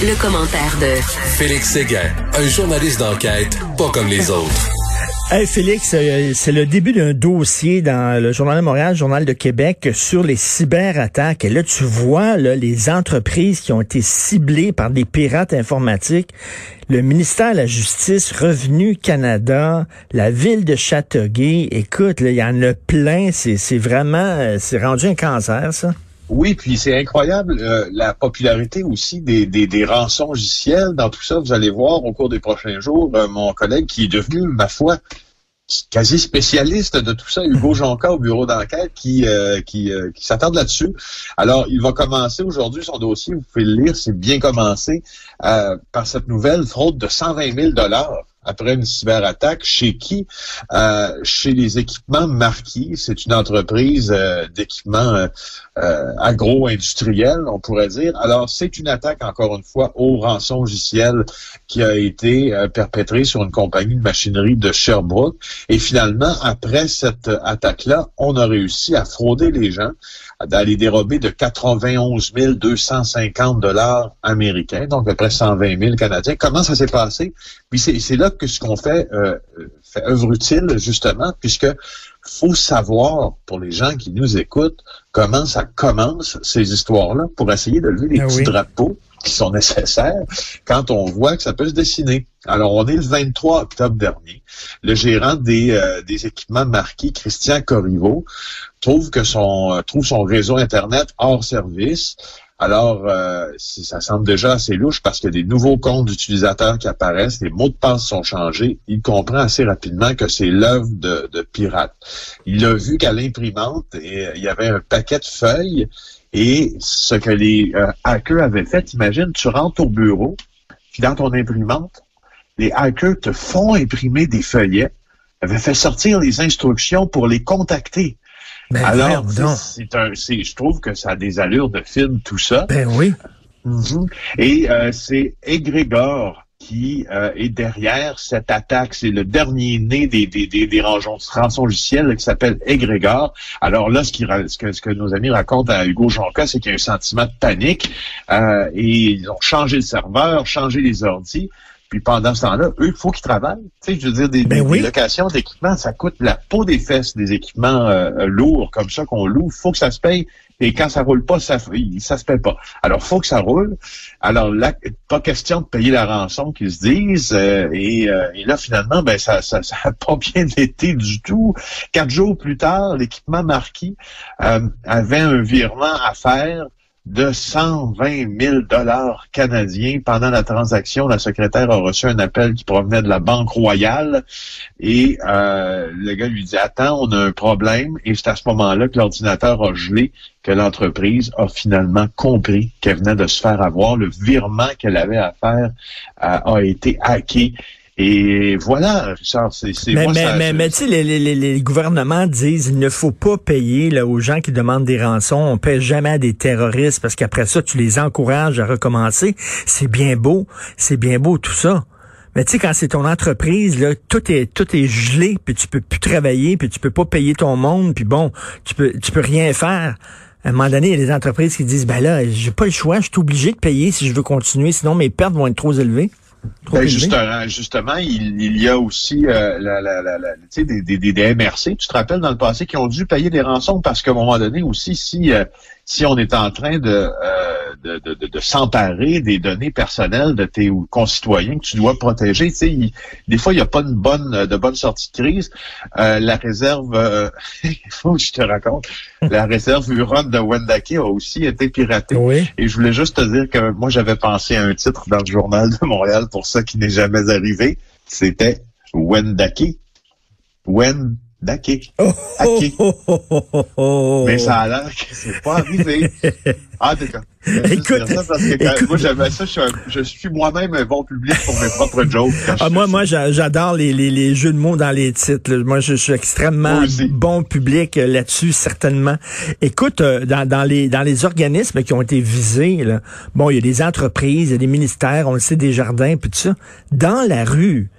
Le, commentaire de Félix Séguin, un journaliste d'enquête pas comme les autres. Hey Félix, euh, c'est le début d'un dossier dans le Journal de Montréal, Journal de Québec sur les cyberattaques. Et là, tu vois là, les entreprises qui ont été ciblées par des pirates informatiques. Le ministère de la Justice, Revenu Canada, la ville de Châteauguay. Écoute, il y en a plein. C'est vraiment, euh, c'est rendu un cancer, ça. Oui, puis c'est incroyable euh, la popularité aussi des, des, des rançons logiciels dans tout ça. Vous allez voir au cours des prochains jours mon collègue qui est devenu, ma foi, quasi spécialiste de tout ça, Hugo Jonca au bureau d'enquête, qui, euh, qui, euh, qui s'attarde là-dessus. Alors, il va commencer aujourd'hui son dossier, vous pouvez le lire, c'est bien commencé, euh, par cette nouvelle fraude de 120 000 dollars après une cyberattaque. Chez qui? Euh, chez les équipements Marquis. C'est une entreprise euh, d'équipements euh, agro-industriels, on pourrait dire. Alors, c'est une attaque, encore une fois, au rançon logiciel qui a été perpétrée sur une compagnie de machinerie de Sherbrooke. Et finalement, après cette attaque-là, on a réussi à frauder les gens d'aller dérober de 91 250 dollars américains, donc à peu près 120 000 canadiens. Comment ça s'est passé? Puis c'est là que ce qu'on fait euh, fait œuvre utile, justement, puisque faut savoir, pour les gens qui nous écoutent, comment ça commence, ces histoires-là, pour essayer de lever les ah petits drapeaux qui sont nécessaires quand on voit que ça peut se dessiner. Alors, on est le 23 octobre dernier. Le gérant des, euh, des équipements marqués, Christian Corriveau, trouve que son euh, trouve son réseau Internet hors service. Alors, euh, ça semble déjà assez louche parce qu'il y a des nouveaux comptes d'utilisateurs qui apparaissent, les mots de passe sont changés. Il comprend assez rapidement que c'est l'œuvre de, de pirates. Il a vu qu'à l'imprimante, il y avait un paquet de feuilles et ce que les euh, hackers avaient fait, imagine, tu rentres au bureau, puis dans ton imprimante, les hackers te font imprimer des feuillets, avaient fait sortir les instructions pour les contacter. Ben, Alors, c'est un, je trouve que ça a des allures de film, tout ça. Ben oui. Mm-hmm. Et euh, c'est Egrégor qui euh, est derrière cette attaque. C'est le dernier né des, des, des, des rançons logicielles qui s'appelle Egrégor. Alors là, ce, qui, ce, que, ce que nos amis racontent à Hugo Jonca, c'est qu'il y a un sentiment de panique euh, et ils ont changé le serveur, changé les ordis. Puis pendant ce temps-là, eux, il faut qu'ils travaillent. Tu sais, je veux dire, des, ben locations d'équipements, ça coûte la peau des fesses, des équipements euh, lourds comme ça qu'on loue. Il faut que ça se paye. Et quand ça roule pas, ça ça se paye pas. Alors, faut que ça roule. Alors là, pas question de payer la rançon qu'ils se disent. Euh, et, euh, et, là, finalement, ben ça, ça, ça a pas bien été du tout. Quatre jours plus tard, l'équipement marquis avait un virement à faire de 120 000 dollars canadiens. Pendant la transaction, la secrétaire a reçu un appel qui provenait de la Banque Royale et euh, le gars lui dit Attends, on a un problème. Et c'est à ce moment-là que l'ordinateur a gelé, que l'entreprise a finalement compris qu'elle venait de se faire avoir. Le virement qu'elle avait à faire euh, a été hacké et voilà, Richard, c'est... Mais, mais, mais, tu sais, les, les, les, gouvernements disent il ne faut pas payer là, aux gens qui demandent des rançons. On paie jamais à des terroristes parce qu'après ça, tu les encourages à recommencer. C'est bien beau, c'est bien beau tout ça. Mais tu sais, quand c'est ton entreprise, là, tout est tout est gelé, puis tu peux plus travailler, puis tu peux pas payer ton monde, puis bon, tu peux tu peux rien faire. À un moment donné, il y a des entreprises qui disent ben là, j'ai pas le choix, je suis obligé de payer si je veux continuer, sinon mes pertes vont être trop élevées. Ben, justement, justement, il, il, y a aussi euh, la, la, la, des, des, des, MRC, tu te rappelles dans le passé, qui ont dû payer des rançons parce qu'à un moment donné aussi, si euh, si on est en train de, euh, de, de, de, s'emparer des données personnelles de tes concitoyens que tu dois protéger, tu sais, des fois, il n'y a pas une bonne, de bonne sortie de crise. Euh, la réserve, euh, il faut que je te raconte, la réserve Huron de Wendake a aussi été piratée. Et je voulais juste te dire que moi, j'avais pensé à un titre dans le journal de Montréal pour ça qui n'est jamais arrivé. C'était Wendake. Wen Oh, oh, oh, oh, oh, oh. Mais ça a l'air que c'est pas arrivé. Ah, vais juste Écoute, dire ça parce que quand- écoute. moi, j'avais ça, je suis, un- je suis moi-même un bon public pour mes propres jokes. Ah, moi, moi, j'a- j'adore les, les, les jeux de mots dans les titres. là. Moi, je, suis extrêmement bon public euh, là-dessus, certainement. Écoute, euh, dans, dans les dans les organismes qui ont été visés, là, bon, il y a des entreprises, il y a des ministères, on le sait, des jardins, puis tout ça. Dans la rue,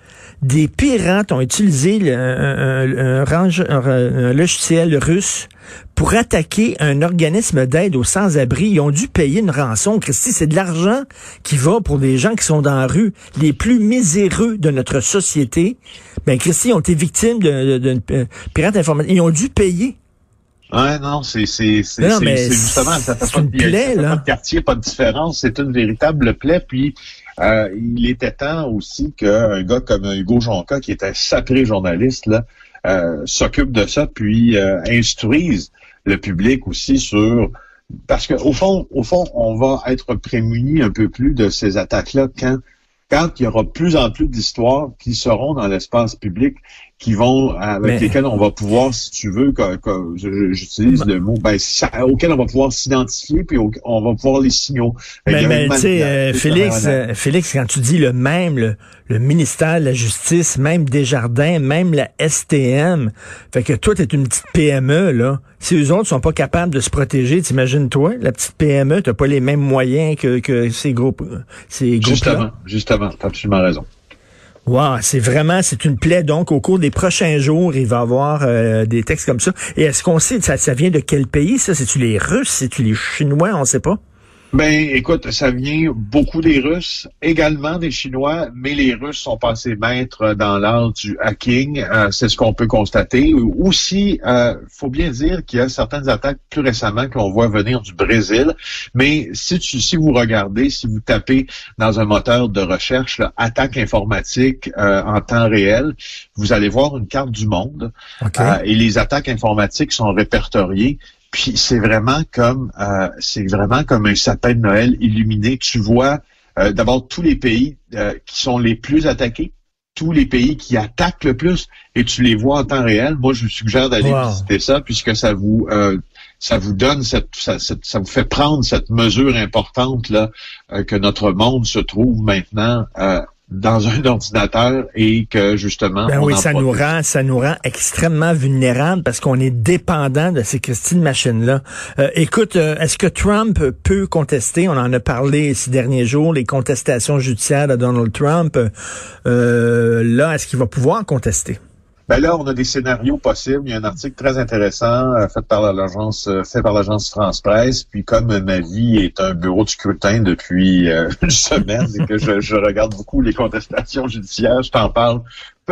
des pirates ont utilisé le- un, un- un range- un- un logiciel russe pour attaquer un organisme d'aide aux sans-abri. Ils ont dû payer une rançon. Christy, c'est de l'argent qui va pour des gens qui sont dans la rue, les plus miséreux de notre société. Ben, Christy, ils ont été victimes d'une euh, pirate informatique. Ils ont dû payer. Ouais, non, c'est c'est c'est justement ça fait pas de plaie, ça fait là. pas de quartier, pas de différence, c'est une véritable plaie. Puis euh, il était temps aussi qu'un gars comme Hugo Jonca, qui est un sacré journaliste, là, euh, s'occupe de ça, puis euh, instruise le public aussi sur parce que au fond, au fond, on va être prémuni un peu plus de ces attaques-là quand quand il y aura plus en plus d'histoires qui seront dans l'espace public, qui vont avec Mais- lesquelles on va pouvoir, si tu veux, que, que- j'utilise le mot, ben, auxquelles on va pouvoir s'identifier, puis au- on va pouvoir les signaux. Mais, mais tu sais, euh, Félix, euh, Félix, quand tu dis le même, le, le ministère de la Justice, même Desjardins, même la STM, fait que toi, tu es une petite PME, là. Si eux autres sont pas capables de se protéger, t'imagines-toi, la petite PME, t'as pas les mêmes moyens que, que ces groupes, ces groupes-là. Justement, justement, t'as absolument raison. Wow, c'est vraiment, c'est une plaie. Donc, au cours des prochains jours, il va y avoir euh, des textes comme ça. Et est-ce qu'on sait, ça, ça vient de quel pays, ça? C'est-tu les Russes? C'est-tu les Chinois? On sait pas. Ben, écoute, ça vient beaucoup des Russes, également des Chinois, mais les Russes sont passés maîtres dans l'art du hacking. Euh, c'est ce qu'on peut constater. Aussi, euh, faut bien dire qu'il y a certaines attaques plus récemment qu'on voit venir du Brésil. Mais si tu, si vous regardez, si vous tapez dans un moteur de recherche, là, attaque informatique euh, en temps réel, vous allez voir une carte du monde. OK. Euh, et les attaques informatiques sont répertoriées. Puis c'est vraiment comme euh, c'est vraiment comme un sapin de Noël illuminé. Tu vois euh, d'abord tous les pays euh, qui sont les plus attaqués, tous les pays qui attaquent le plus, et tu les vois en temps réel. Moi, je vous suggère d'aller Wow. visiter ça puisque ça vous euh, ça vous donne cette ça, cette- ça vous fait prendre cette mesure importante là que notre monde se trouve maintenant euh, dans un ordinateur et que justement Ben on oui, ça nous rend, ça nous rend extrêmement vulnérables parce qu'on est dépendant de ces Christine machines-là. Euh, écoute, euh, est-ce que Trump peut contester? On en a parlé ces derniers jours, les contestations judiciaires de Donald Trump. Euh, là, est-ce qu'il va pouvoir contester? Ben là, on a des scénarios possibles. Il y a un article très intéressant euh, fait par l'agence euh, fait par l'agence France Presse. Puis comme ma vie est un bureau de scrutin depuis euh, une semaine et que je, je regarde beaucoup les contestations judiciaires, je t'en parle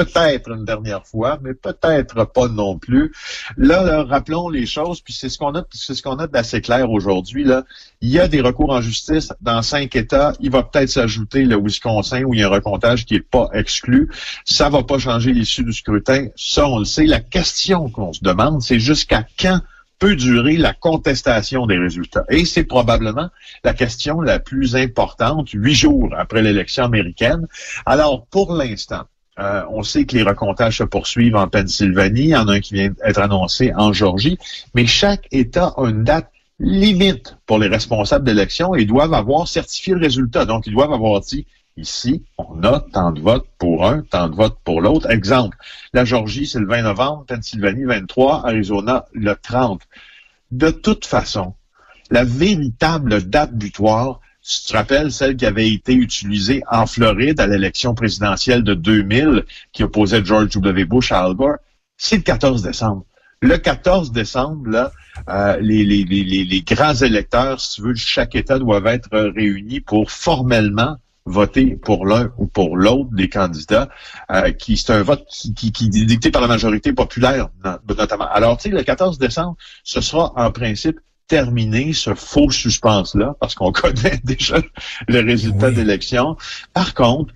peut-être une dernière fois, mais peut-être pas non plus. Là, rappelons les choses, puis c'est ce qu'on a, c'est ce qu'on a d'assez clair aujourd'hui. Là, il y a des recours en justice dans cinq États. Il va peut-être s'ajouter le Wisconsin où il y a un recomptage qui est pas exclu. Ça va pas changer l'issue du scrutin. Ça, on le sait. La question qu'on se demande, c'est jusqu'à quand peut durer la contestation des résultats? Et c'est probablement la question la plus importante, huit jours après l'élection américaine. Alors, pour l'instant, euh, on sait que les recomptages se poursuivent en Pennsylvanie. Il y en a un qui vient d'être annoncé en Georgie. Mais chaque État a une date limite pour les responsables d'élection et doivent avoir certifié le résultat. Donc, ils doivent avoir dit, ici, on a tant de votes pour un, tant de votes pour l'autre. Exemple, la Georgie, c'est le 20 novembre, Pennsylvanie, 23, Arizona, le 30. De toute façon, la véritable date butoir, tu te rappelles celle qui avait été utilisée en Floride à l'élection présidentielle de 2000 qui opposait George W. Bush à Al Gore, c'est le 14 décembre. Le 14 décembre, là, euh, les, grands électeurs, si tu veux, chaque État doivent être réunis pour formellement voter pour l'un ou pour l'autre des candidats, euh, qui c'est un vote qui, qui, est dicté par la majorité populaire, no- notamment. Alors, tu sais, le 14 décembre, ce sera en principe terminé ce faux suspense-là, parce qu'on connaît déjà le résultat Oui. d'élection. Par contre,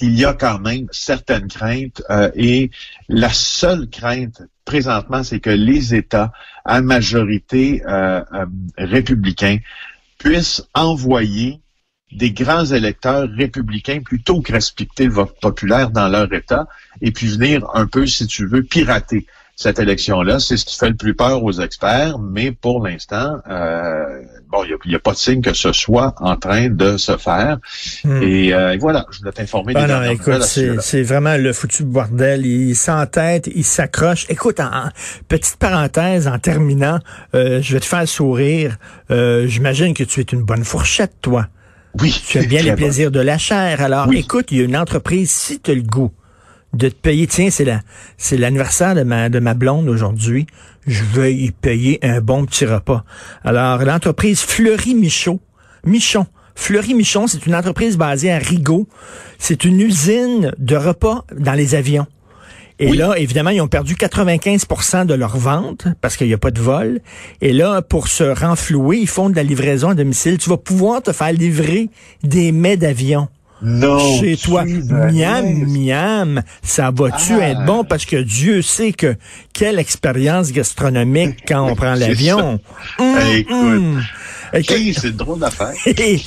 il y a quand même certaines craintes euh, et la seule crainte présentement, c'est que les États à majorité euh, euh, républicain puissent envoyer des grands électeurs républicains plutôt que respecter le vote populaire dans leur État et puis venir un peu, si tu veux, pirater cette élection-là. C'est ce qui fait le plus peur aux experts, mais pour l'instant, euh, bon, il n'y a, pas de signe que ce soit en train de se faire. Hmm. Euh, et, voilà, je voulais t'informer ah non, écoute, c'est vraiment le foutu bordel. Il s'entête, il s'accroche. Écoute, en, petite parenthèse, en terminant, euh, je vais te faire sourire. J'imagine que tu es une bonne fourchette, toi. Oui. Tu aimes bien les plaisirs de la chair. Alors, écoute, il y a une entreprise, si tu as le goût, de te payer. Tiens, c'est la, c'est l'anniversaire de ma, de ma blonde aujourd'hui. Je veux y payer un bon petit repas. Alors, l'entreprise Fleury Michaud, Michon. Fleury Michon, c'est une entreprise basée à Rigaud. C'est une usine de repas dans les avions. Et là, évidemment, ils ont perdu 95% de leurs ventes parce qu'il n'y a pas de vol. Et là, pour se renflouer, ils font de la livraison à domicile. Tu vas pouvoir te faire livrer des mets d'avion. Non, chez toi. Miam, miam. Ça va-tu ah. être bon? Parce que Dieu sait que quelle expérience gastronomique quand on prend l'avion. Hum, Écoute. Hum c'est drôle d'affaire. et,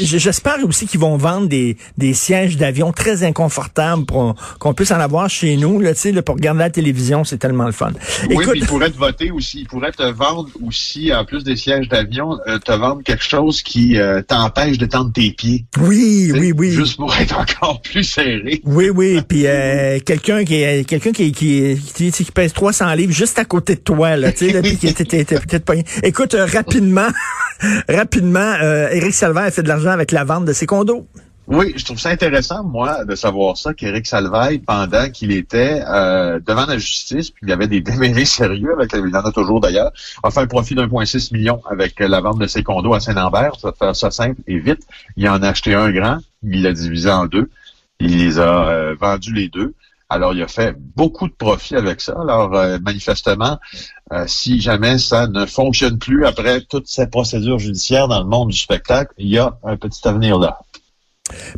j'espère aussi qu'ils vont vendre des, des sièges d'avion très inconfortables pour qu'on puisse en avoir chez nous, là, là, pour regarder la télévision, c'est tellement le fun. Oui, puis ils pourraient te voter aussi, ils pourraient te vendre aussi, en plus des sièges d'avion, euh, te vendre quelque chose qui euh, t'empêche de tendre tes pieds. Oui, oui, oui. Juste pour être encore plus serré. Oui, oui, puis euh, quelqu'un qui quelqu'un qui, qui, qui, qui, pèse 300 livres juste à côté de toi, là, tu sais, puis qui était peut-être pas... Écoute, rapidement, Rapidement, euh, Éric a fait de l'argent avec la vente de ses condos. Oui, je trouve ça intéressant, moi, de savoir ça, qu'Éric Salvaille, pendant qu'il était euh, devant la justice, puis il avait des démêlés sérieux, avec il en a toujours d'ailleurs, a fait un profit d'1,6 million avec la vente de ses condos à Saint-Lambert. Ça faire ça simple et vite. Il en a acheté un grand, il l'a divisé en deux. Il les a euh, vendus les deux. Alors, il a fait beaucoup de profit avec ça. Alors, euh, manifestement, euh, si jamais ça ne fonctionne plus après toute cette procédure judiciaire dans le monde du spectacle, il y a un petit avenir là.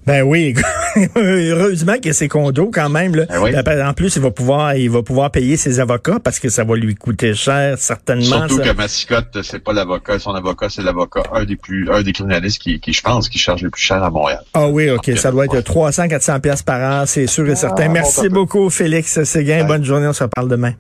Ben oui, heureusement qu'il y a ses condos quand même. Là. Ben en plus, il va pouvoir, il va pouvoir payer ses avocats parce que ça va lui coûter cher certainement. Surtout que Massicotte, c'est pas l'avocat, son avocat, c'est l'avocat, un des plus, un des criminalistes qui, qui, je pense, qui charge le plus cher à Montréal. Ah oui, ok, ça doit être 300, 400 pièces par an, c'est sûr et certain. Ah, Merci beaucoup, Félix Séguin. Bonne journée, on se reparle demain.